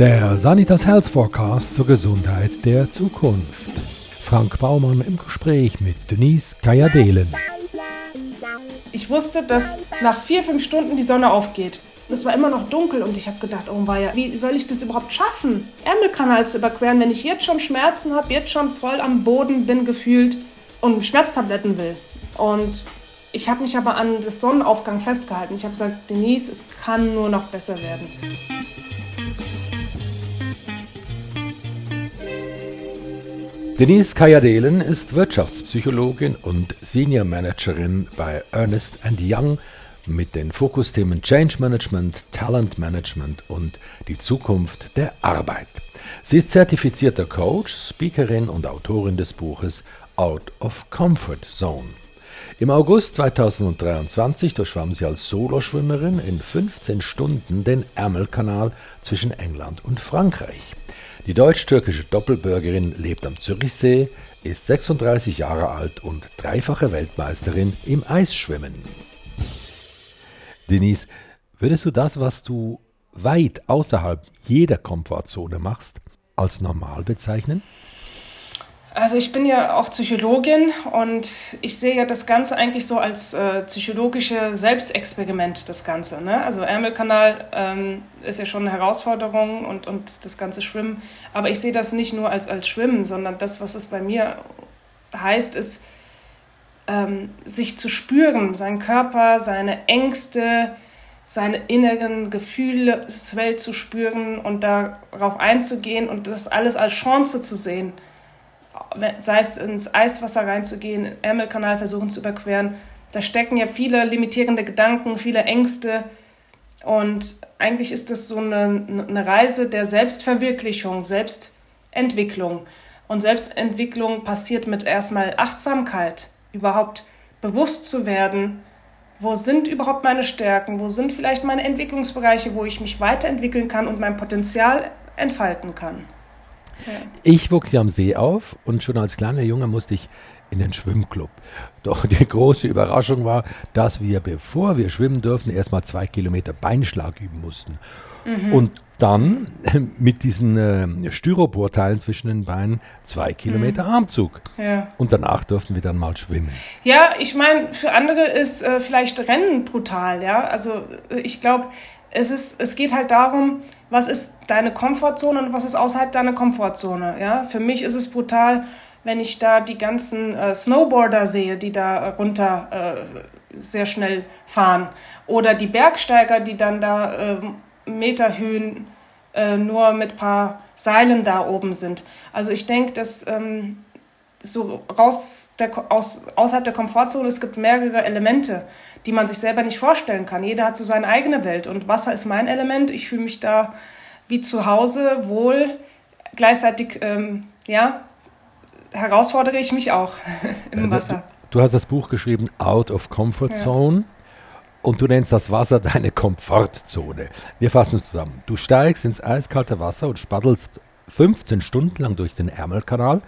Der Sanitas Health Forecast zur Gesundheit der Zukunft. Frank Baumann im Gespräch mit Denise Kajadelen. Ich wusste, dass nach vier, fünf Stunden die Sonne aufgeht. Es war immer noch dunkel und ich habe gedacht, oh weia, wie soll ich das überhaupt schaffen, Ärmelkanal zu überqueren, wenn ich jetzt schon Schmerzen habe, jetzt schon voll am Boden bin gefühlt und Schmerztabletten will. Und ich habe mich aber an das Sonnenaufgang festgehalten. Ich habe gesagt, Denise, es kann nur noch besser werden. Denise Kajadelen ist Wirtschaftspsychologin und Senior Managerin bei Ernest Young mit den Fokusthemen Change Management, Talent Management und die Zukunft der Arbeit. Sie ist zertifizierter Coach, Speakerin und Autorin des Buches Out of Comfort Zone. Im August 2023 durchschwamm sie als Soloschwimmerin in 15 Stunden den Ärmelkanal zwischen England und Frankreich. Die deutsch-türkische Doppelbürgerin lebt am Zürichsee, ist 36 Jahre alt und dreifache Weltmeisterin im Eisschwimmen. Denise, würdest du das, was du weit außerhalb jeder Komfortzone machst, als normal bezeichnen? Also ich bin ja auch Psychologin und ich sehe ja das Ganze eigentlich so als äh, psychologische Selbstexperiment, das Ganze. Ne? Also Ärmelkanal ähm, ist ja schon eine Herausforderung und, und das ganze Schwimmen. Aber ich sehe das nicht nur als, als Schwimmen, sondern das, was es bei mir heißt, ist, ähm, sich zu spüren, seinen Körper, seine Ängste, seine inneren Gefühlswelt zu spüren und darauf einzugehen und das alles als Chance zu sehen sei es ins Eiswasser reinzugehen, Ärmelkanal versuchen zu überqueren. Da stecken ja viele limitierende Gedanken, viele Ängste. Und eigentlich ist das so eine, eine Reise der Selbstverwirklichung, Selbstentwicklung. Und Selbstentwicklung passiert mit erstmal Achtsamkeit, überhaupt bewusst zu werden, wo sind überhaupt meine Stärken, wo sind vielleicht meine Entwicklungsbereiche, wo ich mich weiterentwickeln kann und mein Potenzial entfalten kann. Ich wuchs ja am See auf und schon als kleiner Junge musste ich in den Schwimmclub. Doch die große Überraschung war, dass wir, bevor wir schwimmen durften, erstmal zwei Kilometer Beinschlag üben mussten. Mhm. Und dann mit diesen äh, Styroporteilen zwischen den Beinen zwei Kilometer mhm. Armzug. Ja. Und danach durften wir dann mal schwimmen. Ja, ich meine, für andere ist äh, vielleicht Rennen brutal, ja. Also äh, ich glaube, es, ist, es geht halt darum, was ist deine Komfortzone und was ist außerhalb deiner Komfortzone. Ja? Für mich ist es brutal, wenn ich da die ganzen äh, Snowboarder sehe, die da runter äh, sehr schnell fahren. Oder die Bergsteiger, die dann da äh, Meterhöhen äh, nur mit paar Seilen da oben sind. Also ich denke, dass ähm, so raus der, aus, außerhalb der Komfortzone, es gibt mehrere Elemente die man sich selber nicht vorstellen kann. Jeder hat so seine eigene Welt und Wasser ist mein Element. Ich fühle mich da wie zu Hause wohl. Gleichzeitig, ähm, ja, herausfordere ich mich auch im Wasser. Du, hast das Buch geschrieben, Out of Comfort Zone. Ja. Und du nennst das Wasser deine Komfortzone. Wir fassen es zusammen. Du steigst ins eiskalte Wasser und spaddelst 15 Stunden lang durch den Ärmelkanal.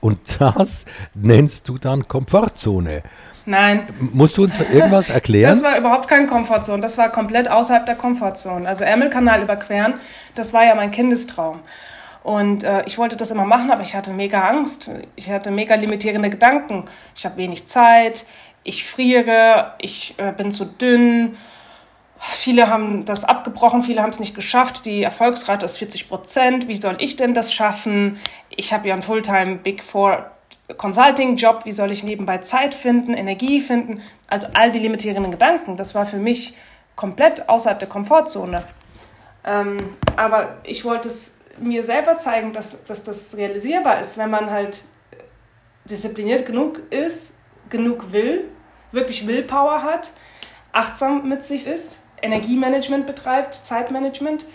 Und das nennst du dann Komfortzone. Nein. Musst du uns irgendwas erklären? Das war überhaupt keine Komfortzone. Das war komplett außerhalb der Komfortzone. Also Ärmelkanal überqueren, das war ja mein Kindestraum. Und äh, ich wollte das immer machen, aber ich hatte mega Angst. Ich hatte mega limitierende Gedanken. Ich habe wenig Zeit, ich friere, ich äh, bin zu dünn. Viele haben das abgebrochen, viele haben es nicht geschafft. Die Erfolgsrate ist 40 Prozent. Wie soll ich denn das schaffen? Ich habe ja einen Fulltime Big Four Consulting-Job, wie soll ich nebenbei Zeit finden, Energie finden, also all die limitierenden Gedanken, das war für mich komplett außerhalb der Komfortzone. Ähm, aber ich wollte es mir selber zeigen, dass, dass das realisierbar ist, wenn man halt diszipliniert genug ist, genug will, wirklich Willpower hat, achtsam mit sich ist, Energiemanagement betreibt, Zeitmanagement.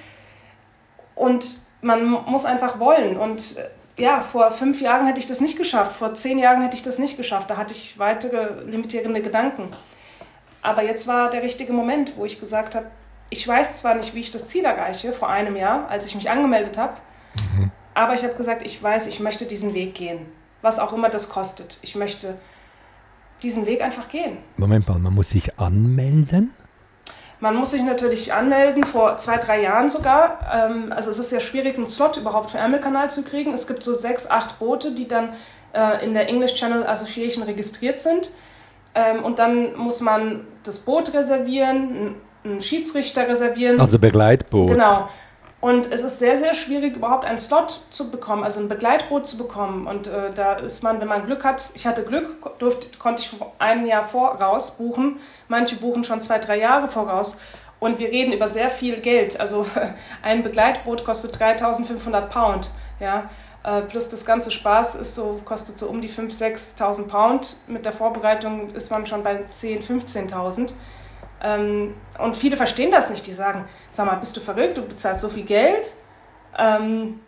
Und man muss einfach wollen. Und ja, vor fünf Jahren hätte ich das nicht geschafft, vor zehn Jahren hätte ich das nicht geschafft. Da hatte ich weitere limitierende Gedanken. Aber jetzt war der richtige Moment, wo ich gesagt habe, ich weiß zwar nicht, wie ich das Ziel erreiche, vor einem Jahr, als ich mich angemeldet habe, mhm. aber ich habe gesagt, ich weiß, ich möchte diesen Weg gehen, was auch immer das kostet. Ich möchte diesen Weg einfach gehen. Moment mal, man muss sich anmelden? Man muss sich natürlich anmelden, vor zwei, drei Jahren sogar. Ähm, also es ist sehr schwierig, einen Slot überhaupt für Ärmelkanal zu kriegen. Es gibt so sechs, acht Boote, die dann äh, in der English Channel Association registriert sind. Ähm, und dann muss man das Boot reservieren, einen Schiedsrichter reservieren. Also Begleitboot. Genau. Und es ist sehr, sehr schwierig, überhaupt einen Slot zu bekommen, also ein Begleitboot zu bekommen. Und äh, da ist man, wenn man Glück hat, ich hatte Glück, durfte, konnte ich ein Jahr voraus buchen. Manche buchen schon zwei, drei Jahre voraus. Und wir reden über sehr viel Geld. Also ein Begleitboot kostet 3500 Pound. Ja, äh, plus das ganze Spaß ist so, kostet so um die 5.000, 6.000 Pound. Mit der Vorbereitung ist man schon bei 10.000, 15.000. Ähm, und viele verstehen das nicht. Die sagen, sag mal, bist du verrückt? Du bezahlst so viel Geld. Ähm,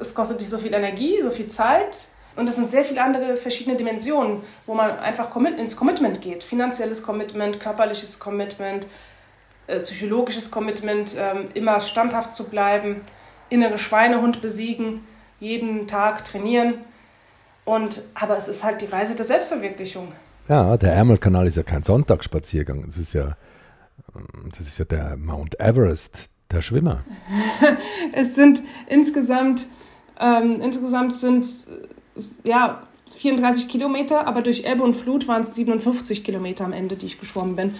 es kostet dich so viel Energie, so viel Zeit. Und es sind sehr viele andere verschiedene Dimensionen, wo man einfach ins Commitment geht. Finanzielles Commitment, körperliches Commitment, äh, psychologisches Commitment, ähm, immer standhaft zu bleiben, innere Schweinehund besiegen, jeden Tag trainieren. Und, aber es ist halt die Reise der Selbstverwirklichung. Ja, der Ärmelkanal ist ja kein Sonntagsspaziergang. Das ist ja, das ist ja der Mount Everest der Schwimmer. es sind insgesamt, ähm, insgesamt sind ja 34 Kilometer, aber durch Ebbe und Flut waren es 57 Kilometer am Ende, die ich geschwommen bin.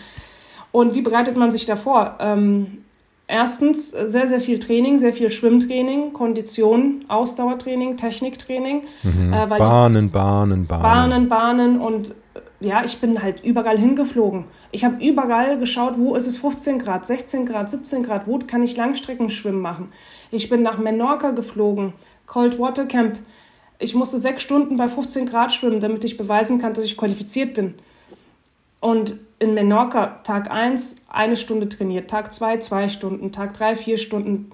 Und wie bereitet man sich davor? Ähm, erstens sehr, sehr viel Training, sehr viel Schwimmtraining, Kondition, Ausdauertraining, Techniktraining. Mhm. Äh, Bahnen, Bahnen, Bahnen. Bahnen, Bahnen und ja, ich bin halt überall hingeflogen. Ich habe überall geschaut, wo ist es 15 Grad, 16 Grad, 17 Grad, wo kann ich Langstreckenschwimmen machen. Ich bin nach Menorca geflogen, Cold Water Camp. Ich musste sechs Stunden bei 15 Grad schwimmen, damit ich beweisen kann, dass ich qualifiziert bin. Und in Menorca Tag 1 eine Stunde trainiert, Tag 2 zwei Stunden, Tag 3 vier Stunden,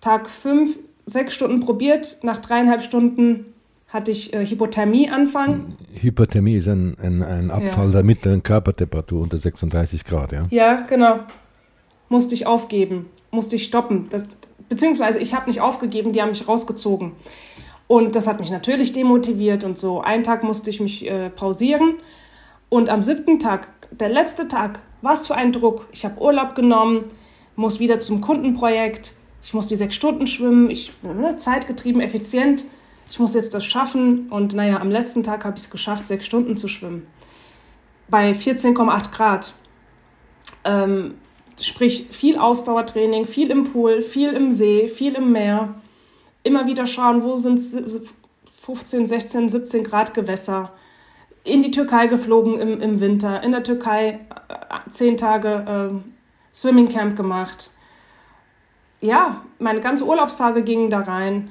Tag 5 sechs Stunden probiert, nach dreieinhalb Stunden hatte ich äh, Hypothermie-Anfang. Hypothermie ist ein, ein, ein Abfall ja. der mittleren Körpertemperatur unter 36 Grad, ja? Ja, genau. Musste ich aufgeben, musste ich stoppen. Das, beziehungsweise ich habe nicht aufgegeben, die haben mich rausgezogen. Und das hat mich natürlich demotiviert und so. Einen Tag musste ich mich äh, pausieren. Und am siebten Tag, der letzte Tag, was für ein Druck. Ich habe Urlaub genommen, muss wieder zum Kundenprojekt. Ich muss die sechs Stunden schwimmen, ich ne, zeitgetrieben, effizient ich muss jetzt das schaffen. Und naja, am letzten Tag habe ich es geschafft, sechs Stunden zu schwimmen. Bei 14,8 Grad. Ähm, sprich, viel Ausdauertraining, viel im Pool, viel im See, viel im Meer. Immer wieder schauen, wo sind 15, 16, 17 Grad Gewässer. In die Türkei geflogen im, im Winter. In der Türkei äh, zehn Tage äh, Swimming Camp gemacht. Ja, meine ganzen Urlaubstage gingen da rein.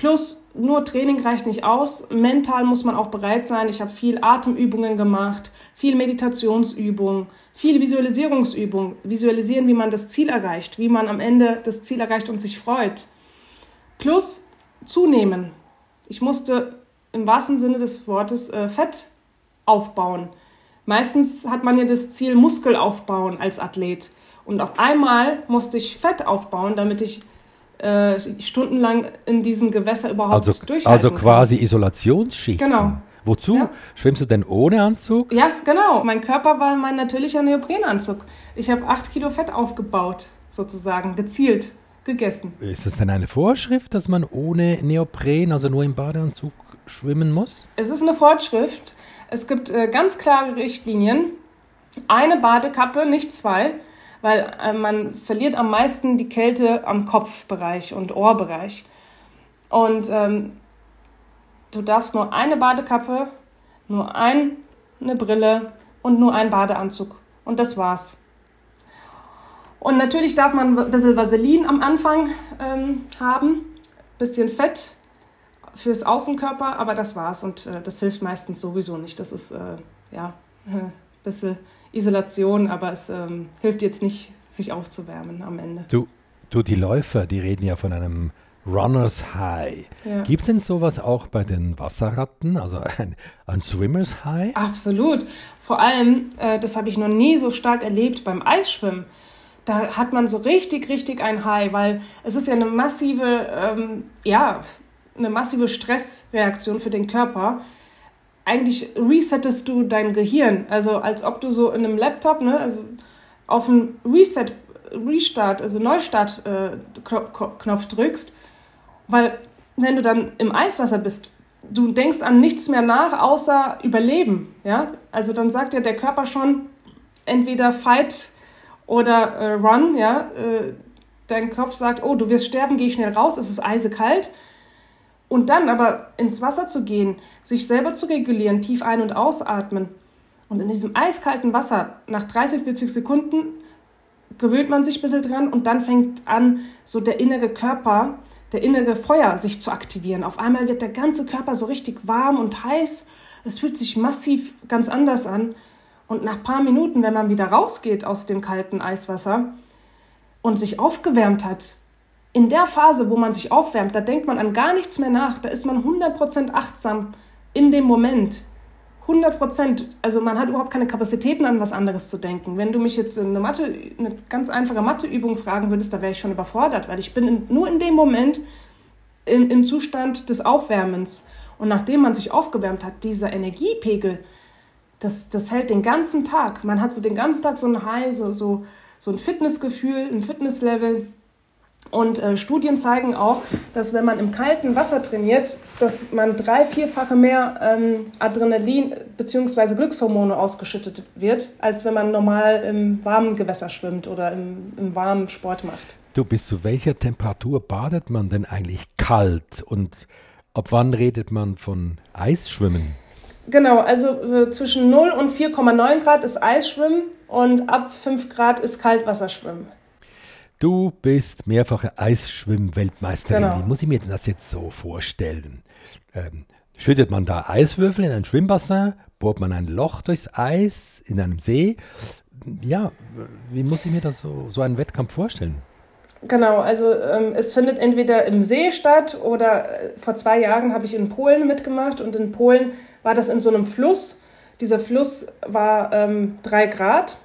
Plus nur Training reicht nicht aus. Mental muss man auch bereit sein. Ich habe viel Atemübungen gemacht, viel Meditationsübungen, viel Visualisierungsübungen. Visualisieren, wie man das Ziel erreicht, wie man am Ende das Ziel erreicht und sich freut. Plus zunehmen. Ich musste im wahrsten Sinne des Wortes äh, Fett aufbauen. Meistens hat man ja das Ziel Muskel aufbauen als Athlet. Und auf einmal musste ich Fett aufbauen, damit ich äh, stundenlang in diesem Gewässer überhaupt also, durchhalten Also quasi kann. Isolationsschicht. Genau. Wozu? Ja. Schwimmst du denn ohne Anzug? Ja, genau. Mein Körper war mein natürlicher Neoprenanzug. Ich habe acht Kilo Fett aufgebaut, sozusagen, gezielt gegessen. Ist das denn eine Vorschrift, dass man ohne Neopren, also nur im Badeanzug, schwimmen muss? Es ist eine Vorschrift. Es gibt äh, ganz klare Richtlinien. Eine Badekappe, nicht zwei weil äh, man verliert am meisten die Kälte am Kopfbereich und Ohrbereich. Und ähm, du darfst nur eine Badekappe, nur ein, eine Brille und nur einen Badeanzug. Und das war's. Und natürlich darf man ein bisschen Vaseline am Anfang ähm, haben, bisschen Fett fürs Außenkörper, aber das war's. Und äh, das hilft meistens sowieso nicht. Das ist äh, ja ein bisschen Isolation, aber es ähm, hilft jetzt nicht, sich aufzuwärmen am Ende. Du, du, die Läufer, die reden ja von einem Runners High. Ja. Gibt es denn sowas auch bei den Wasserratten, also ein, ein Swimmers High? Absolut. Vor allem, äh, das habe ich noch nie so stark erlebt beim Eisschwimmen. Da hat man so richtig, richtig ein High, weil es ist ja eine massive, ähm, ja, eine massive Stressreaktion für den Körper eigentlich resettest du dein Gehirn. Also als ob du so in einem Laptop, ne, also auf den Reset, Restart, also Neustart-Knopf äh, drückst, weil wenn du dann im Eiswasser bist, du denkst an nichts mehr nach, außer Überleben. Ja? Also dann sagt ja der Körper schon entweder Fight oder äh, Run. Ja? Äh, dein Kopf sagt, oh, du wirst sterben, geh schnell raus, es ist eisekalt. Und dann aber ins Wasser zu gehen, sich selber zu regulieren, tief ein- und ausatmen. Und in diesem eiskalten Wasser, nach 30, 40 Sekunden, gewöhnt man sich ein bisschen dran und dann fängt an, so der innere Körper der innere Feuer sich zu aktivieren. Auf einmal wird der ganze Körper so richtig warm und heiß. Es fühlt sich massiv ganz anders an. Und nach ein paar Minuten, wenn man wieder rausgeht aus dem kalten Eiswasser und sich aufgewärmt hat, in der Phase, wo man sich aufwärmt, da denkt man an gar nichts mehr nach. Da ist man 100% achtsam in dem Moment. 100 Prozent. Also man hat überhaupt keine Kapazitäten, an was anderes zu denken. Wenn du mich jetzt eine Mathe, eine ganz einfache Matheübung fragen würdest, da wäre ich schon überfordert, weil ich bin in, nur in dem Moment im, im Zustand des Aufwärmens. Und nachdem man sich aufgewärmt hat, dieser Energiepegel, das, das hält den ganzen Tag. Man hat so den ganzen Tag so ein High, so, so, so ein Fitnessgefühl, ein Fitnesslevel. Und äh, Studien zeigen auch, dass wenn man im kalten Wasser trainiert, dass man drei, vierfache mehr ähm, Adrenalin bzw. Glückshormone ausgeschüttet wird, als wenn man normal im warmen Gewässer schwimmt oder im, im warmen Sport macht. Du, bis zu welcher Temperatur badet man denn eigentlich kalt und ab wann redet man von Eisschwimmen? Genau, also äh, zwischen 0 und 4,9 Grad ist Eisschwimmen und ab 5 Grad ist Kaltwasserschwimmen. Du bist mehrfache Eisschwimm-Weltmeisterin. Genau. Wie muss ich mir das jetzt so vorstellen? Ähm, schüttet man da Eiswürfel in ein Schwimmbassin? Bohrt man ein Loch durchs Eis in einem See? Ja, wie muss ich mir das so, so einen Wettkampf vorstellen? Genau, also ähm, es findet entweder im See statt oder äh, vor zwei Jahren habe ich in Polen mitgemacht und in Polen war das in so einem Fluss. Dieser Fluss war ähm, drei Grad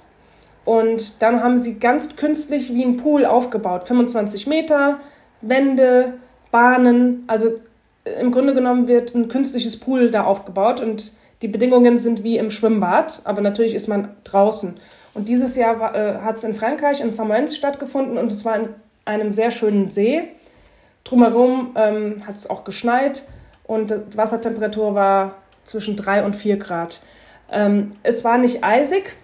und dann haben sie ganz künstlich wie ein Pool aufgebaut. 25 Meter, Wände, Bahnen. Also äh, im Grunde genommen wird ein künstliches Pool da aufgebaut und die Bedingungen sind wie im Schwimmbad, aber natürlich ist man draußen. Und dieses Jahr äh, hat es in Frankreich, in Samoens stattgefunden und es war in einem sehr schönen See. Drumherum ähm, hat es auch geschneit und die Wassertemperatur war zwischen 3 und 4 Grad. Ähm, es war nicht eisig,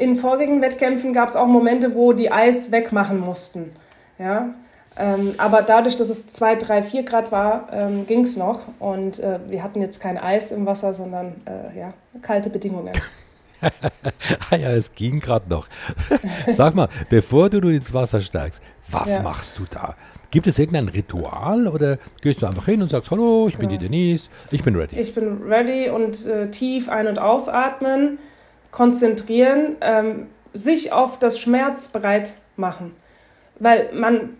in vorigen Wettkämpfen gab es auch Momente, wo die Eis wegmachen mussten. Ja? Ähm, aber dadurch, dass es 2, 3, 4 Grad war, ähm, ging es noch. Und äh, wir hatten jetzt kein Eis im Wasser, sondern äh, ja, kalte Bedingungen. ah ja, es ging gerade noch. Sag mal, bevor du ins Wasser steigst, was ja. machst du da? Gibt es irgendein Ritual oder gehst du einfach hin und sagst, hallo, ich bin ja. die Denise, ich bin ready? Ich bin ready und äh, tief ein- und ausatmen konzentrieren, ähm, sich auf das Schmerz bereit machen. Weil man,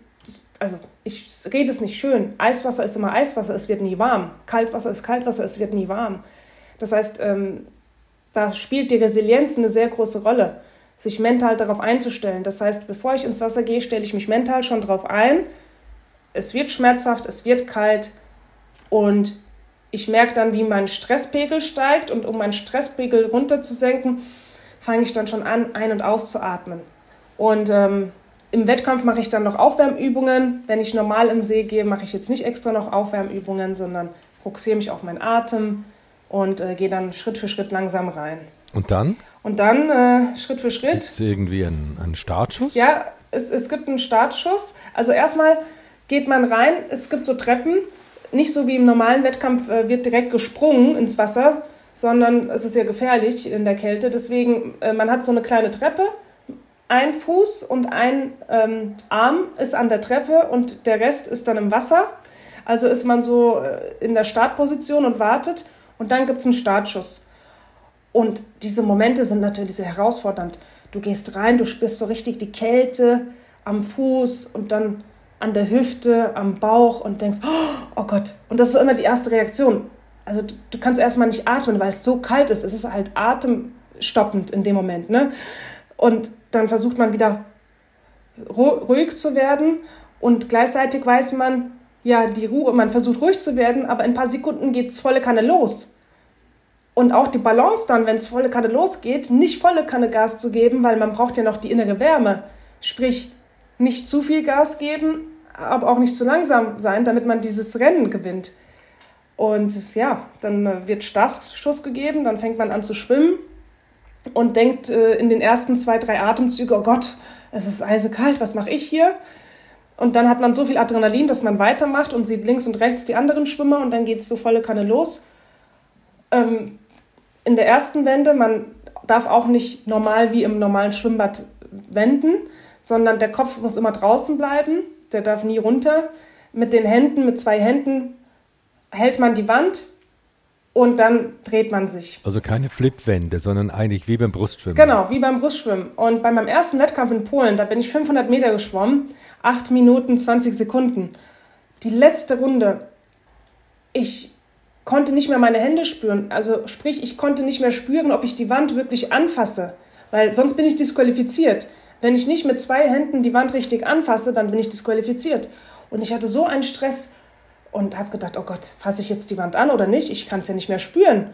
also ich rede es nicht schön, Eiswasser ist immer Eiswasser, es wird nie warm. Kaltwasser ist Kaltwasser, es wird nie warm. Das heißt, ähm, da spielt die Resilienz eine sehr große Rolle, sich mental darauf einzustellen. Das heißt, bevor ich ins Wasser gehe, stelle ich mich mental schon darauf ein. Es wird schmerzhaft, es wird kalt und ich merke dann, wie mein Stresspegel steigt und um meinen Stresspegel runterzusenken, fange ich dann schon an, ein- und auszuatmen. Und ähm, im Wettkampf mache ich dann noch Aufwärmübungen. Wenn ich normal im See gehe, mache ich jetzt nicht extra noch Aufwärmübungen, sondern fokussiere mich auf meinen Atem und äh, gehe dann Schritt für Schritt langsam rein. Und dann? Und dann äh, Schritt für Schritt. Gibt es irgendwie einen, einen Startschuss? Ja, es, es gibt einen Startschuss. Also erstmal geht man rein, es gibt so Treppen nicht so wie im normalen Wettkampf äh, wird direkt gesprungen ins Wasser, sondern es ist ja gefährlich in der Kälte. Deswegen, äh, man hat so eine kleine Treppe. Ein Fuß und ein ähm, Arm ist an der Treppe und der Rest ist dann im Wasser. Also ist man so äh, in der Startposition und wartet und dann gibt es einen Startschuss. Und diese Momente sind natürlich sehr herausfordernd. Du gehst rein, du spürst so richtig die Kälte am Fuß und dann an der Hüfte, am Bauch und denkst, oh Gott. Und das ist immer die erste Reaktion. Also du, du kannst erstmal nicht atmen, weil es so kalt ist. Es ist halt atemstoppend in dem Moment. Ne? Und dann versucht man wieder ruhig zu werden und gleichzeitig weiß man, ja, die Ruhe, man versucht ruhig zu werden, aber in ein paar Sekunden geht es volle Kanne los. Und auch die Balance dann, wenn es volle Kanne losgeht, nicht volle Kanne Gas zu geben, weil man braucht ja noch die innere Wärme. Sprich, nicht zu viel Gas geben, aber auch nicht zu langsam sein, damit man dieses Rennen gewinnt. Und ja, dann äh, wird Startschuss gegeben, dann fängt man an zu schwimmen und denkt äh, in den ersten zwei, drei Atemzügen, oh Gott, es ist eisekalt, was mache ich hier? Und dann hat man so viel Adrenalin, dass man weitermacht und sieht links und rechts die anderen Schwimmer und dann geht es so volle Kanne los. Ähm, in der ersten Wende, man darf auch nicht normal wie im normalen Schwimmbad wenden, sondern der Kopf muss immer draußen bleiben, der darf nie runter. Mit den Händen, mit zwei Händen hält man die Wand und dann dreht man sich. Also keine Flipwände, sondern eigentlich wie beim Brustschwimmen. Genau, wie beim Brustschwimmen. Und bei meinem ersten Wettkampf in Polen, da bin ich 500 Meter geschwommen, 8 Minuten 20 Sekunden. Die letzte Runde, ich konnte nicht mehr meine Hände spüren. Also sprich, ich konnte nicht mehr spüren, ob ich die Wand wirklich anfasse, weil sonst bin ich disqualifiziert. Wenn ich nicht mit zwei Händen die Wand richtig anfasse, dann bin ich disqualifiziert. Und ich hatte so einen Stress und habe gedacht, oh Gott, fasse ich jetzt die Wand an oder nicht? Ich kann es ja nicht mehr spüren.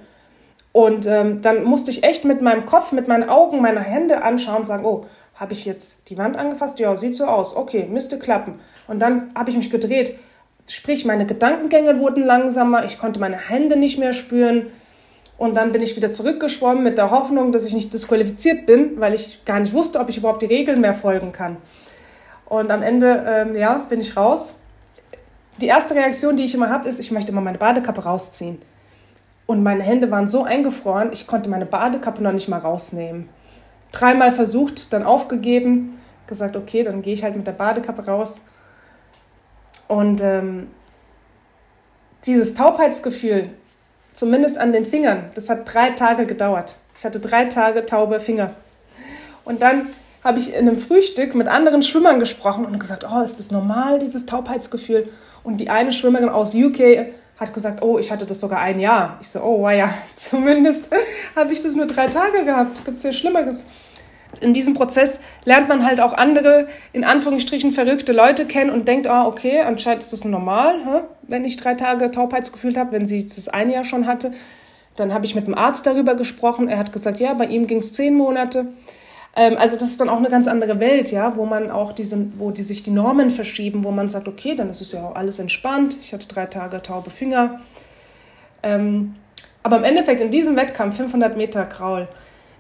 Und ähm, dann musste ich echt mit meinem Kopf, mit meinen Augen, meine Hände anschauen und sagen, oh, habe ich jetzt die Wand angefasst? Ja, sieht so aus. Okay, müsste klappen. Und dann habe ich mich gedreht. Sprich, meine Gedankengänge wurden langsamer, ich konnte meine Hände nicht mehr spüren. Und dann bin ich wieder zurückgeschwommen mit der Hoffnung, dass ich nicht disqualifiziert bin, weil ich gar nicht wusste, ob ich überhaupt die Regeln mehr folgen kann. Und am Ende, ähm, ja, bin ich raus. Die erste Reaktion, die ich immer habe, ist, ich möchte immer meine Badekappe rausziehen. Und meine Hände waren so eingefroren, ich konnte meine Badekappe noch nicht mal rausnehmen. Dreimal versucht, dann aufgegeben, gesagt, okay, dann gehe ich halt mit der Badekappe raus. Und ähm, dieses Taubheitsgefühl, Zumindest an den Fingern. Das hat drei Tage gedauert. Ich hatte drei Tage taube Finger. Und dann habe ich in einem Frühstück mit anderen Schwimmern gesprochen und gesagt, oh, ist das normal, dieses Taubheitsgefühl? Und die eine Schwimmerin aus UK hat gesagt, oh, ich hatte das sogar ein Jahr. Ich so, oh, wow, ja, zumindest habe ich das nur drei Tage gehabt. Gibt es ja Schlimmeres in diesem Prozess lernt man halt auch andere, in Anführungsstrichen verrückte Leute kennen und denkt, ah, okay, anscheinend ist das normal, hä? wenn ich drei Tage Taubheitsgefühl habe, wenn sie das ein Jahr schon hatte. Dann habe ich mit dem Arzt darüber gesprochen. Er hat gesagt, ja, bei ihm ging es zehn Monate. Ähm, also das ist dann auch eine ganz andere Welt, ja, wo man auch diese, wo die sich die Normen verschieben, wo man sagt, okay, dann ist es ja auch alles entspannt. Ich hatte drei Tage taube Finger. Ähm, aber im Endeffekt in diesem Wettkampf 500 Meter Kraul,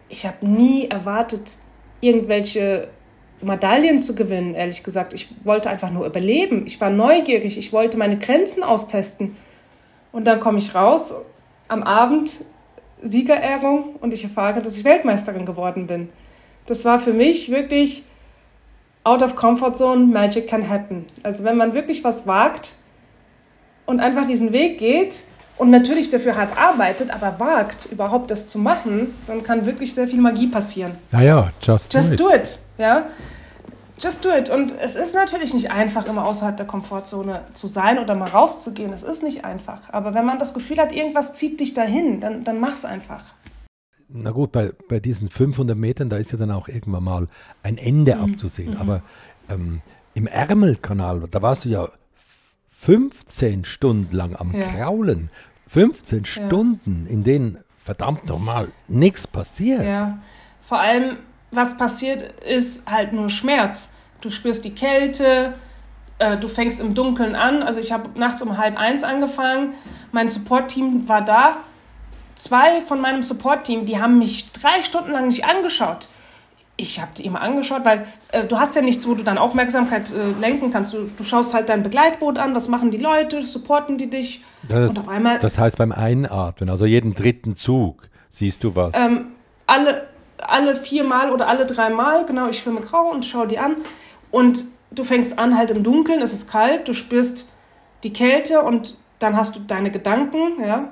ich habe nie erwartet, irgendwelche Medaillen zu gewinnen, ehrlich gesagt. Ich wollte einfach nur überleben. Ich war neugierig. Ich wollte meine Grenzen austesten. Und dann komme ich raus am Abend, Siegerehrung, und ich erfahre, dass ich Weltmeisterin geworden bin. Das war für mich wirklich out of comfort zone, Magic can happen. Also wenn man wirklich was wagt und einfach diesen Weg geht, und natürlich dafür hart arbeitet, aber wagt, überhaupt das zu machen, dann kann wirklich sehr viel Magie passieren. Naja, just, just do it. Just do it, ja. Just do it. Und es ist natürlich nicht einfach, immer außerhalb der Komfortzone zu sein oder mal rauszugehen. Es ist nicht einfach. Aber wenn man das Gefühl hat, irgendwas zieht dich dahin, dann, dann mach's einfach. Na gut, bei, bei diesen 500 Metern, da ist ja dann auch irgendwann mal ein Ende mhm. abzusehen. Mhm. Aber ähm, im Ärmelkanal, da warst du ja 15 Stunden lang am ja. Kraulen. 15 ja. Stunden, in denen verdammt nochmal nichts passiert. Ja, vor allem, was passiert, ist halt nur Schmerz. Du spürst die Kälte, äh, du fängst im Dunkeln an. Also ich habe nachts um halb eins angefangen. Mein Support-Team war da. Zwei von meinem Support-Team, die haben mich drei Stunden lang nicht angeschaut ich habe die immer angeschaut, weil äh, du hast ja nichts, wo du dann Aufmerksamkeit äh, lenken kannst. Du, du, schaust halt dein Begleitboot an, was machen die Leute, supporten die dich. Das, und auf einmal, das heißt beim Einatmen, also jeden dritten Zug, siehst du was? Ähm, alle, alle viermal oder alle dreimal, genau, ich schwimme grau und schaue die an. Und du fängst an halt im Dunkeln, es ist kalt, du spürst die Kälte und dann hast du deine Gedanken, ja.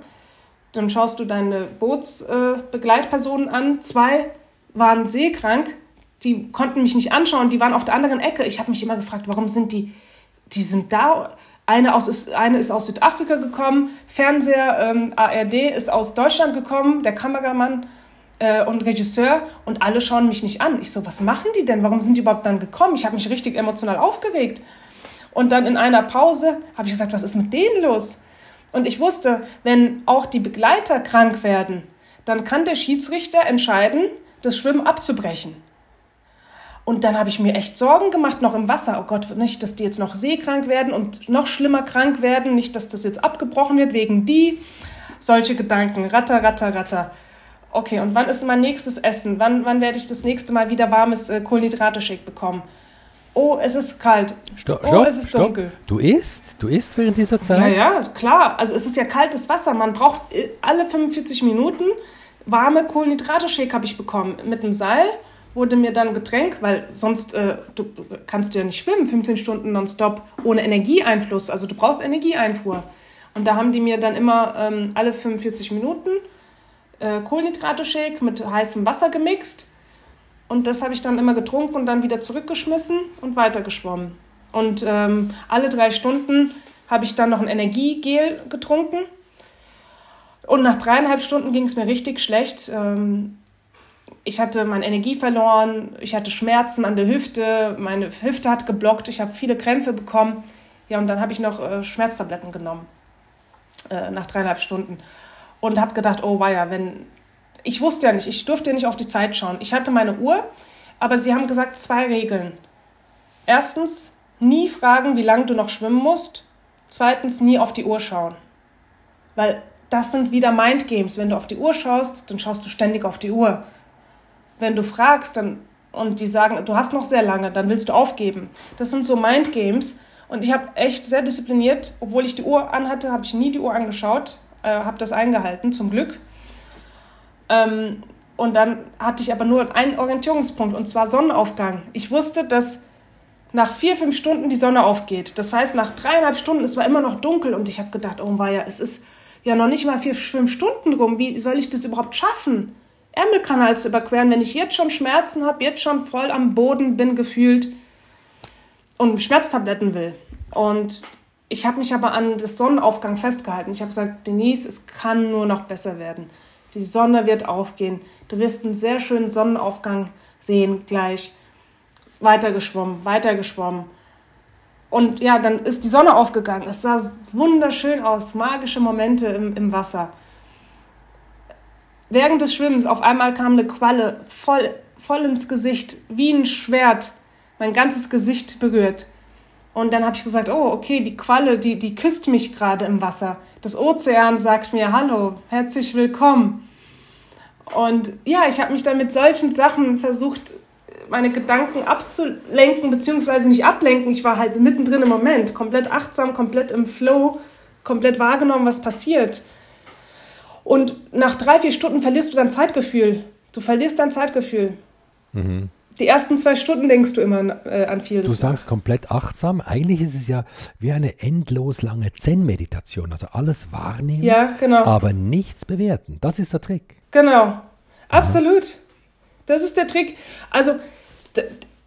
Dann schaust du deine Bootsbegleitpersonen äh, an, zwei waren seekrank, die konnten mich nicht anschauen, die waren auf der anderen Ecke. Ich habe mich immer gefragt, warum sind die, die sind da. Eine, aus, eine ist aus Südafrika gekommen, Fernseher, ähm, ARD ist aus Deutschland gekommen, der Kameramann äh, und Regisseur und alle schauen mich nicht an. Ich so, was machen die denn? Warum sind die überhaupt dann gekommen? Ich habe mich richtig emotional aufgeregt. Und dann in einer Pause habe ich gesagt, was ist mit denen los? Und ich wusste, wenn auch die Begleiter krank werden, dann kann der Schiedsrichter entscheiden, das Schwimmen abzubrechen. Und dann habe ich mir echt Sorgen gemacht, noch im Wasser. Oh Gott, nicht, dass die jetzt noch seekrank werden und noch schlimmer krank werden, nicht, dass das jetzt abgebrochen wird wegen die. Solche Gedanken, ratter, ratter, ratter. Okay, und wann ist mein nächstes Essen? Wann, wann werde ich das nächste Mal wieder warmes äh, Kohlenhydrate-Shake bekommen? Oh, es ist kalt. Stopp, oh, stopp, es ist stopp. dunkel. Du isst? Du isst während dieser Zeit? Ja, ja, klar. Also es ist ja kaltes Wasser. Man braucht äh, alle 45 Minuten warme Kohlenhydrate-Shake habe ich bekommen. Mit einem Seil wurde mir dann Getränk, weil sonst äh, du kannst du ja nicht schwimmen, 15 Stunden nonstop, ohne Energieeinfluss. Also du brauchst Energieeinfuhr. Und da haben die mir dann immer ähm, alle 45 Minuten äh, Kohlenhydrate-Shake mit heißem Wasser gemixt. Und das habe ich dann immer getrunken und dann wieder zurückgeschmissen und weitergeschwommen. Und ähm, alle drei Stunden habe ich dann noch ein Energiegel getrunken. Und nach dreieinhalb Stunden ging es mir richtig schlecht. Ähm, ich hatte meine Energie verloren, ich hatte Schmerzen an der Hüfte, meine Hüfte hat geblockt, ich habe viele Krämpfe bekommen. Ja, und dann habe ich noch äh, Schmerztabletten genommen äh, nach dreieinhalb Stunden und habe gedacht, oh weia, wenn ich wusste ja nicht, ich durfte ja nicht auf die Zeit schauen. Ich hatte meine Uhr, aber sie haben gesagt zwei Regeln. Erstens, nie fragen, wie lange du noch schwimmen musst. Zweitens, nie auf die Uhr schauen. Weil das sind wieder Mindgames. Wenn du auf die Uhr schaust, dann schaust du ständig auf die Uhr. Wenn du fragst dann, und die sagen, du hast noch sehr lange, dann willst du aufgeben. Das sind so Mindgames. Und ich habe echt sehr diszipliniert, obwohl ich die Uhr anhatte, habe ich nie die Uhr angeschaut, äh, habe das eingehalten, zum Glück. Ähm, und dann hatte ich aber nur einen Orientierungspunkt, und zwar Sonnenaufgang. Ich wusste, dass nach vier, fünf Stunden die Sonne aufgeht. Das heißt, nach dreieinhalb Stunden, es war immer noch dunkel und ich habe gedacht, oh ja, es ist ja noch nicht mal vier, fünf Stunden rum. Wie soll ich das überhaupt schaffen? Ärmelkanal zu überqueren, wenn ich jetzt schon Schmerzen habe, jetzt schon voll am Boden bin gefühlt und Schmerztabletten will. Und ich habe mich aber an das Sonnenaufgang festgehalten. Ich habe gesagt, Denise, es kann nur noch besser werden. Die Sonne wird aufgehen. Du wirst einen sehr schönen Sonnenaufgang sehen gleich. Weiter geschwommen, weiter geschwommen. Und ja, dann ist die Sonne aufgegangen. Es sah wunderschön aus, magische Momente im, im Wasser. Während des Schwimmens auf einmal kam eine Qualle voll, voll ins Gesicht, wie ein Schwert, mein ganzes Gesicht berührt. Und dann habe ich gesagt, oh, okay, die Qualle, die, die küsst mich gerade im Wasser. Das Ozean sagt mir, hallo, herzlich willkommen. Und ja, ich habe mich dann mit solchen Sachen versucht, meine Gedanken abzulenken, beziehungsweise nicht ablenken. Ich war halt mittendrin im Moment, komplett achtsam, komplett im Flow, komplett wahrgenommen, was passiert. Und nach drei, vier Stunden verlierst du dein Zeitgefühl. Du verlierst dein Zeitgefühl. Mhm. Die ersten zwei Stunden denkst du immer äh, an viel. Du sagst komplett achtsam. Eigentlich ist es ja wie eine endlos lange Zen-Meditation. Also alles wahrnehmen, ja, genau. aber nichts bewerten. Das ist der Trick. Genau. Absolut. Das ist der Trick. Also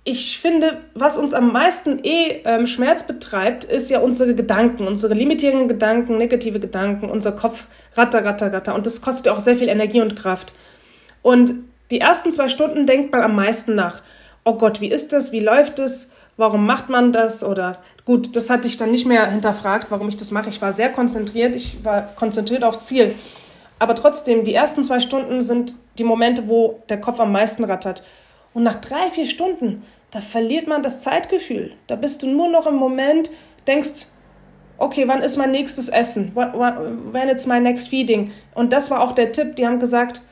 ich finde, was uns am meisten eh ähm, Schmerz betreibt, ist ja unsere Gedanken, unsere limitierenden Gedanken, negative Gedanken, unser Kopf ratter, ratter, ratter. Und das kostet ja auch sehr viel Energie und Kraft. Und die ersten zwei Stunden denkt man am meisten nach. Oh Gott, wie ist das? Wie läuft es? Warum macht man das? Oder gut, das hatte ich dann nicht mehr hinterfragt, warum ich das mache. Ich war sehr konzentriert, ich war konzentriert auf Ziel. Aber trotzdem, die ersten zwei Stunden sind die Momente, wo der Kopf am meisten rattert. Und nach drei, vier Stunden, da verliert man das Zeitgefühl. Da bist du nur noch im Moment, denkst, okay, wann ist mein nächstes Essen? When it's my next feeding? Und das war auch der Tipp. Die haben gesagt,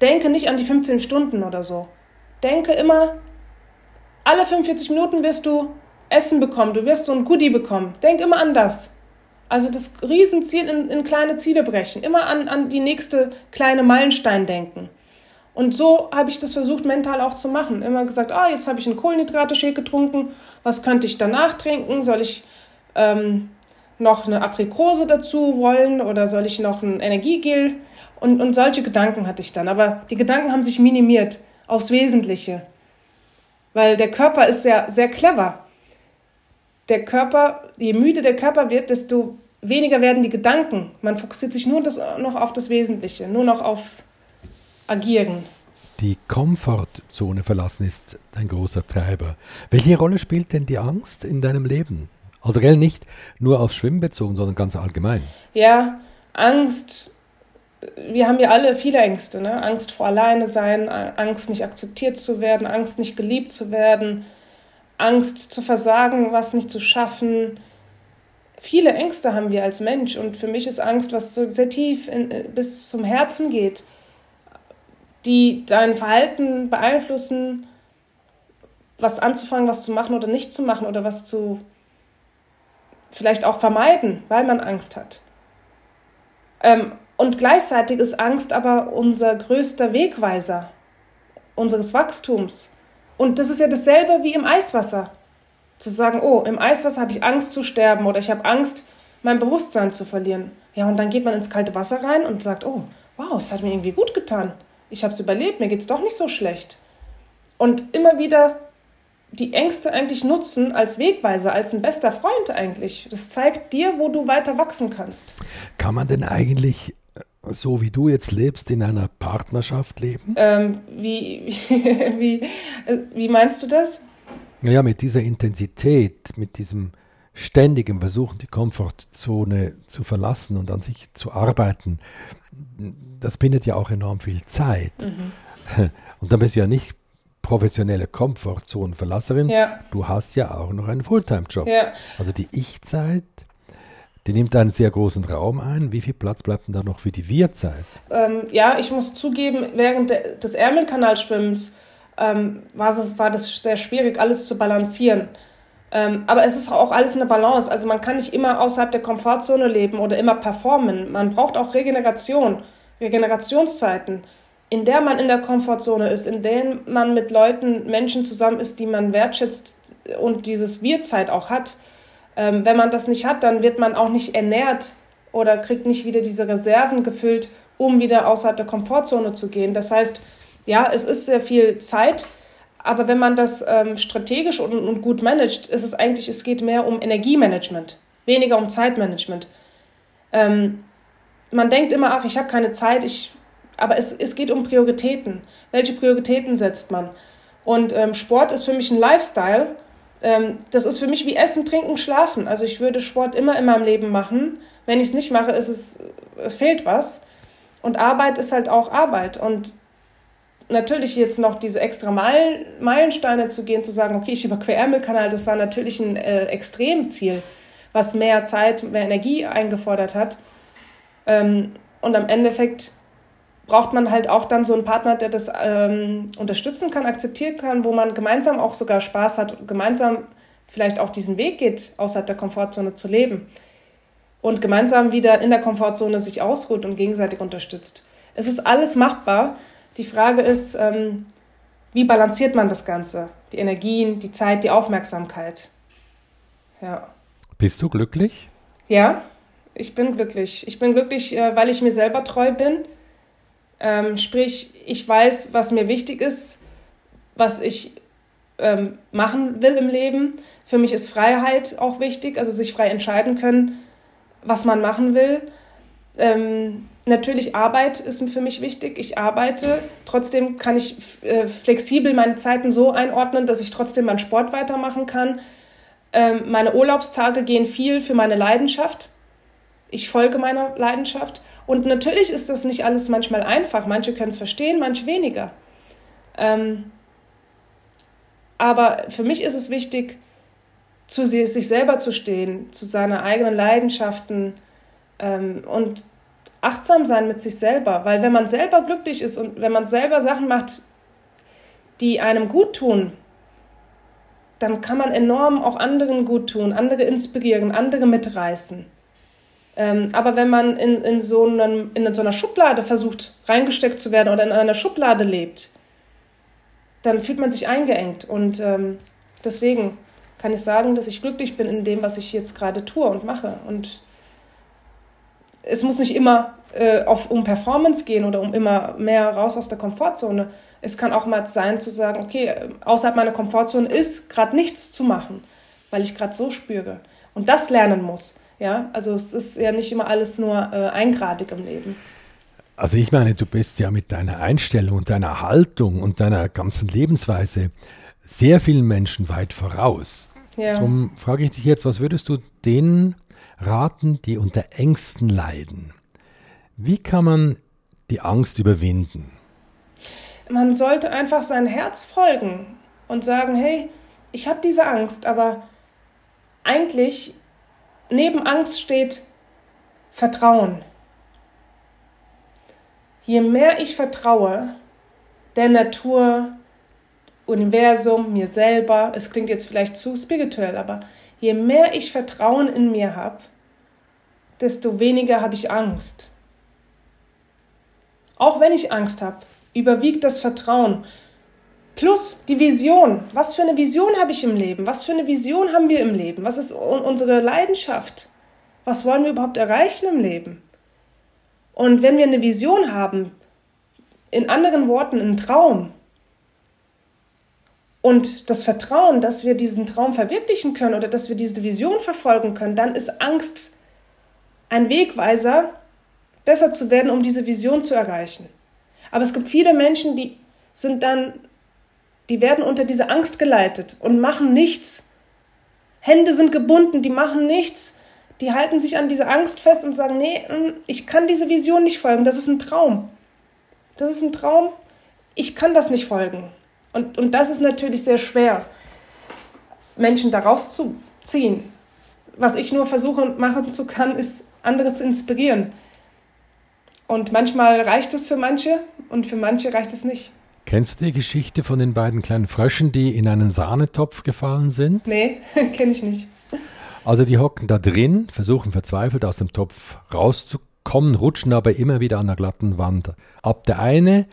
denke nicht an die 15 Stunden oder so. Denke immer, alle 45 Minuten wirst du Essen bekommen, du wirst so ein Goodie bekommen. Denk immer an das. Also das Riesenziel in, in kleine Ziele brechen. Immer an, an die nächste kleine Meilenstein denken. Und so habe ich das versucht, mental auch zu machen. Immer gesagt, ah, jetzt habe ich einen Kohlenhydrate-Shake getrunken. Was könnte ich danach trinken? Soll ich ähm, noch eine Aprikose dazu wollen oder soll ich noch ein Energiegel? Und, und solche Gedanken hatte ich dann. Aber die Gedanken haben sich minimiert aufs Wesentliche. Weil der Körper ist sehr, sehr clever. Der Körper, je müde der Körper wird, desto weniger werden die Gedanken. Man fokussiert sich nur das, noch auf das Wesentliche, nur noch aufs agieren. Die Komfortzone verlassen ist ein großer Treiber. Welche Rolle spielt denn die Angst in deinem Leben? Also gell, nicht nur aufs Schwimmen bezogen, sondern ganz allgemein. Ja, Angst wir haben ja alle viele Ängste, ne? Angst vor alleine sein, Angst nicht akzeptiert zu werden, Angst nicht geliebt zu werden, Angst zu versagen, was nicht zu schaffen. Viele Ängste haben wir als Mensch und für mich ist Angst, was so sehr tief in, bis zum Herzen geht, die dein Verhalten beeinflussen, was anzufangen, was zu machen oder nicht zu machen oder was zu vielleicht auch vermeiden, weil man Angst hat. Ähm, und gleichzeitig ist Angst aber unser größter Wegweiser unseres Wachstums. Und das ist ja dasselbe wie im Eiswasser. Zu sagen, oh, im Eiswasser habe ich Angst zu sterben oder ich habe Angst, mein Bewusstsein zu verlieren. Ja, und dann geht man ins kalte Wasser rein und sagt, oh, wow, es hat mir irgendwie gut getan. Ich habe es überlebt, mir geht es doch nicht so schlecht. Und immer wieder die Ängste eigentlich nutzen als Wegweiser, als ein bester Freund eigentlich. Das zeigt dir, wo du weiter wachsen kannst. Kann man denn eigentlich so wie du jetzt lebst, in einer Partnerschaft leben? Ähm, wie, wie, wie meinst du das? Naja, mit dieser Intensität, mit diesem ständigen Versuchen, die Komfortzone zu verlassen und an sich zu arbeiten, das bindet ja auch enorm viel Zeit. Mhm. Und dann bist du ja nicht professionelle Komfortzonenverlasserin, ja. du hast ja auch noch einen Fulltime-Job. Ja. Also die Ich-Zeit die nimmt einen sehr großen Raum ein. Wie viel Platz bleibt denn da noch für die Wir-Zeit? Ähm, ja, ich muss zugeben, während des Ärmelkanalschwimmens ähm, war, es, war das sehr schwierig, alles zu balancieren. Ähm, aber es ist auch alles eine Balance. Also man kann nicht immer außerhalb der Komfortzone leben oder immer performen. Man braucht auch Regeneration, Regenerationszeiten, in der man in der Komfortzone ist, in denen man mit Leuten, Menschen zusammen ist, die man wertschätzt und dieses Wir-Zeit auch hat. Ähm, wenn man das nicht hat, dann wird man auch nicht ernährt oder kriegt nicht wieder diese Reserven gefüllt, um wieder außerhalb der Komfortzone zu gehen. Das heißt, ja, es ist sehr viel Zeit, aber wenn man das ähm, strategisch und, und, gut managt, ist es eigentlich, es geht mehr um Energiemanagement, weniger um Zeitmanagement. Ähm, man denkt immer, ach, ich habe keine Zeit, ich, aber es, es geht um Prioritäten. Welche Prioritäten setzt man? Und ähm, Sport ist für mich ein Lifestyle ähm, das ist für mich wie Essen, Trinken, Schlafen. Also ich würde Sport immer in meinem Leben machen. Wenn ich es nicht mache, ist es, es fehlt was. Und Arbeit ist halt auch Arbeit. Und natürlich jetzt noch diese extra Meilen, Meilensteine zu gehen, zu sagen, okay, ich überquere Ärmelkanal, das war natürlich ein äh, Extremziel, was mehr Zeit, mehr Energie eingefordert hat. Ähm, und am Endeffekt braucht man halt auch dann so einen Partner, der das ähm, unterstützen kann, akzeptieren kann, wo man gemeinsam auch sogar Spaß hat, gemeinsam vielleicht auch diesen Weg geht, außerhalb der Komfortzone zu leben und gemeinsam wieder in der Komfortzone sich ausruht und gegenseitig unterstützt. Es ist alles machbar. Die Frage ist, ähm, wie balanciert man das Ganze? Die Energien, die Zeit, die Aufmerksamkeit. Ja. Bist du glücklich? Ja, ich bin glücklich. Ich bin glücklich, äh, weil ich mir selber treu bin ähm, sprich, ich weiß, was mir wichtig ist, was ich ähm, machen will im Leben. Für mich ist Freiheit auch wichtig, also sich frei entscheiden können, was man machen will. Ähm, natürlich Arbeit ist für mich wichtig. Ich arbeite. Trotzdem kann ich äh, flexibel meine Zeiten so einordnen, dass ich trotzdem meinen Sport weitermachen kann. Ähm, meine Urlaubstage gehen viel für meine Leidenschaft. Ich folge meiner Leidenschaft. Und natürlich ist das nicht alles manchmal einfach. Manche können es verstehen, manche weniger. Ähm, aber für mich ist es wichtig, zu sich selber zu stehen, zu seinen eigenen Leidenschaften ähm, und achtsam sein mit sich selber. Weil wenn man selber glücklich ist und wenn man selber Sachen macht, die einem gut tun, dann kann man enorm auch anderen gut tun, andere inspirieren, andere mitreißen. Ähm, aber wenn man in, in, so einem, in so einer Schublade versucht, reingesteckt zu werden oder in einer Schublade lebt, dann fühlt man sich eingeengt. Und ähm, deswegen kann ich sagen, dass ich glücklich bin in dem, was ich jetzt gerade tue und mache. Und es muss nicht immer äh, auf, um Performance gehen oder um immer mehr raus aus der Komfortzone. Es kann auch mal sein zu sagen, okay, außerhalb meiner Komfortzone ist gerade nichts zu machen, weil ich gerade so spüre. Und das lernen muss. Ja, also es ist ja nicht immer alles nur äh, eingradig im Leben. Also ich meine, du bist ja mit deiner Einstellung und deiner Haltung und deiner ganzen Lebensweise sehr vielen Menschen weit voraus. Ja. Darum frage ich dich jetzt, was würdest du denen raten, die unter Ängsten leiden? Wie kann man die Angst überwinden? Man sollte einfach sein Herz folgen und sagen, hey, ich habe diese Angst, aber eigentlich neben Angst steht Vertrauen. Je mehr ich vertraue, der Natur, Universum, mir selber, es klingt jetzt vielleicht zu spirituell, aber je mehr ich Vertrauen in mir habe, desto weniger habe ich Angst. Auch wenn ich Angst habe, überwiegt das Vertrauen. Plus die Vision. Was für eine Vision habe ich im Leben? Was für eine Vision haben wir im Leben? Was ist unsere Leidenschaft? Was wollen wir überhaupt erreichen im Leben? Und wenn wir eine Vision haben, in anderen Worten einen Traum, und das Vertrauen, dass wir diesen Traum verwirklichen können oder dass wir diese Vision verfolgen können, dann ist Angst ein Wegweiser, besser zu werden, um diese Vision zu erreichen. Aber es gibt viele Menschen, die sind dann, die werden unter diese Angst geleitet und machen nichts. Hände sind gebunden, die machen nichts. Die halten sich an diese Angst fest und sagen, nee, mm, ich kann diese Vision nicht folgen, das ist ein Traum. Das ist ein Traum, ich kann das nicht folgen. Und, und das ist natürlich sehr schwer, Menschen daraus zu ziehen. Was ich nur versuche machen zu kann, ist, andere zu inspirieren. Und manchmal reicht es für manche und für manche reicht es nicht. Kennst du die Geschichte von den beiden kleinen Fröschen, die in einen Sahnetopf gefallen sind? Nee, kenne ich nicht. Also die hocken da drin, versuchen verzweifelt aus dem Topf rauszukommen, rutschen aber immer wieder an der glatten Wand ab. Der eine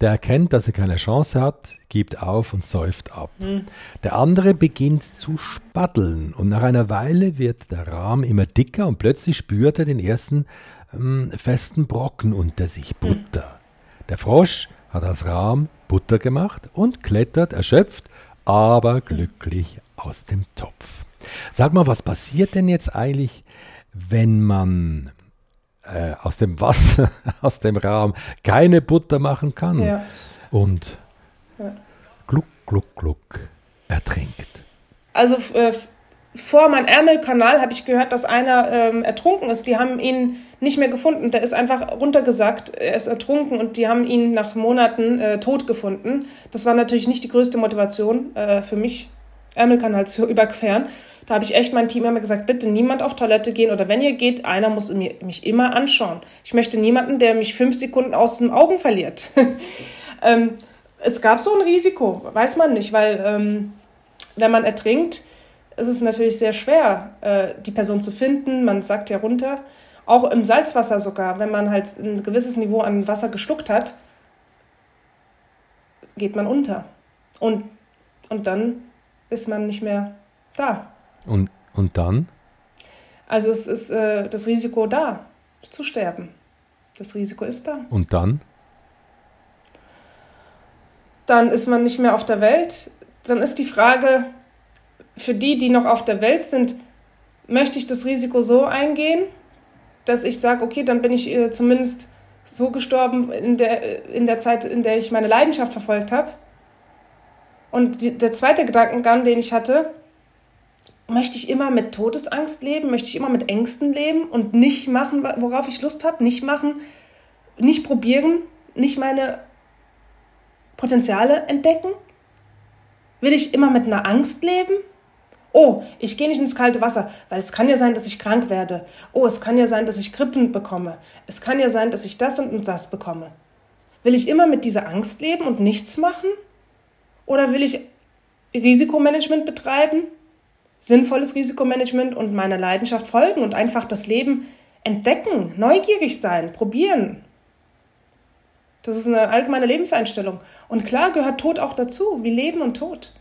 der erkennt, dass er keine Chance hat, gibt auf und säuft ab. Mhm. Der andere beginnt zu spatteln und nach einer Weile wird der Rahm immer dicker und plötzlich spürt er den ersten ähm, festen Brocken unter sich, Butter. Mhm. Der Frosch hat aus Rahm Butter gemacht und klettert erschöpft, aber glücklich aus dem Topf. Sag mal, was passiert denn jetzt eigentlich, wenn man äh, aus dem Wasser, aus dem Rahm keine Butter machen kann. Ja. Und ja. gluck, gluck, gluck ertrinkt. Also äh, vor meinem Ärmelkanal habe ich gehört, dass einer ähm, ertrunken ist. Die haben ihn nicht mehr gefunden. Der ist einfach runtergesackt. Er ist ertrunken und die haben ihn nach Monaten äh, tot gefunden. Das war natürlich nicht die größte Motivation äh, für mich, Ärmelkanal zu überqueren. Da habe ich echt mein Team immer gesagt, bitte niemand auf Toilette gehen oder wenn ihr geht, einer muss mich immer anschauen. Ich möchte niemanden, der mich fünf Sekunden aus den Augen verliert. ähm, es gab so ein Risiko, weiß man nicht, weil ähm, wenn man ertrinkt, ist es natürlich sehr schwer, äh, die Person zu finden. Man sagt ja runter. Auch im Salzwasser sogar, wenn man halt ein gewisses Niveau an Wasser geschluckt hat, geht man unter. Und, und dann ist man nicht mehr da. Und, und dann? Also es ist äh, das Risiko da, zu sterben. Das Risiko ist da. Und dann? Dann ist man nicht mehr auf der Welt. Dann ist die Frage, für die, die noch auf der Welt sind, möchte ich das Risiko so eingehen, dass ich sage, okay, dann bin ich äh, zumindest so gestorben in der, in der Zeit, in der ich meine Leidenschaft verfolgt habe. Und die, der zweite Gedankengang, den ich hatte, möchte ich immer mit Todesangst leben? Möchte ich immer mit Ängsten leben und nicht machen, worauf ich Lust habe? Nicht machen, nicht probieren, nicht meine Potenziale entdecken? Will ich immer mit einer Angst leben? Oh, ich gehe nicht ins kalte Wasser, weil es kann ja sein, dass ich krank werde. Oh, es kann ja sein, dass ich Krippen bekomme. Es kann ja sein, dass ich das und das bekomme. Will ich immer mit dieser Angst leben und nichts machen? Oder will ich Risikomanagement betreiben sinnvolles Risikomanagement und meiner Leidenschaft folgen und einfach das Leben entdecken, neugierig sein, probieren. Das ist eine allgemeine Lebenseinstellung. Und klar gehört Tod auch dazu, wie Leben und Tod.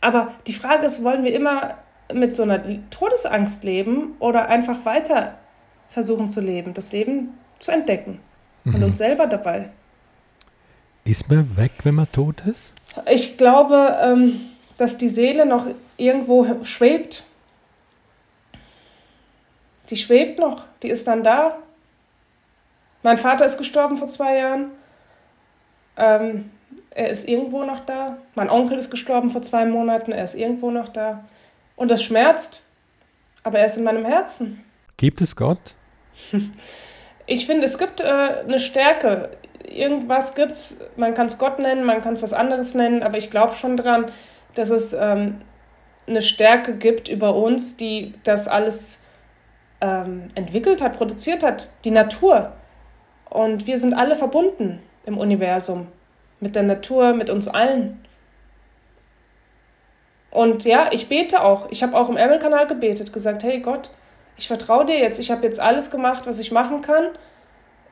Aber die Frage ist, wollen wir immer mit so einer Todesangst leben oder einfach weiter versuchen zu leben, das Leben zu entdecken mhm. und uns selber dabei. Ist man weg, wenn man tot ist? Ich glaube, ähm, dass die Seele noch irgendwo schwebt. Die schwebt noch, die ist dann da. Mein Vater ist gestorben vor zwei Jahren. Ähm, er ist irgendwo noch da. Mein Onkel ist gestorben vor zwei Monaten. Er ist irgendwo noch da. Und das schmerzt, aber er ist in meinem Herzen. Gibt es Gott? Ich finde, es gibt äh, eine Stärke. Irgendwas gibt. Man kann es Gott nennen, man kann es was anderes nennen, aber ich glaube schon dran, dass es ähm, eine Stärke gibt über uns, die das alles ähm, entwickelt hat, produziert hat, die Natur. Und wir sind alle verbunden im Universum, mit der Natur, mit uns allen. Und ja, ich bete auch. Ich habe auch im Ärmelkanal gebetet, gesagt, hey Gott, ich vertraue dir jetzt. Ich habe jetzt alles gemacht, was ich machen kann.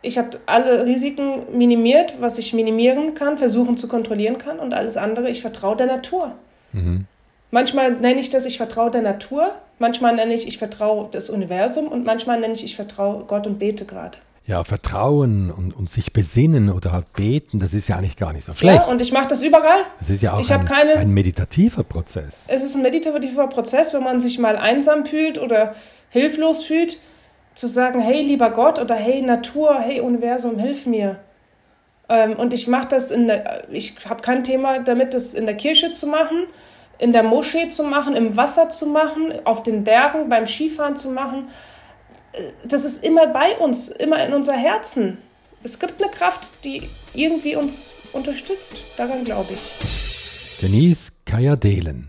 Ich habe alle Risiken minimiert, was ich minimieren kann, versuchen zu kontrollieren kann und alles andere. Ich vertraue der Natur. Mhm. Manchmal nenne ich das, ich vertraue der Natur. Manchmal nenne ich, ich vertraue das Universum und manchmal nenne ich, ich vertraue Gott und bete gerade. Ja, Vertrauen und, und sich besinnen oder halt beten, das ist ja eigentlich gar nicht so schlecht. Ja, und ich mache das überall. Es ist ja auch ein, keine, ein meditativer Prozess. Es ist ein meditativer Prozess, wenn man sich mal einsam fühlt oder hilflos fühlt, zu sagen, hey lieber Gott oder hey Natur, hey Universum, hilf mir. Ähm, und ich mache das in der, ich habe kein Thema damit, das in der Kirche zu machen, in der Moschee zu machen, im Wasser zu machen, auf den Bergen, beim Skifahren zu machen das ist immer bei uns, immer in unser Herzen. Es gibt eine Kraft, die irgendwie uns unterstützt. Daran glaube ich. Denise Kayadelen.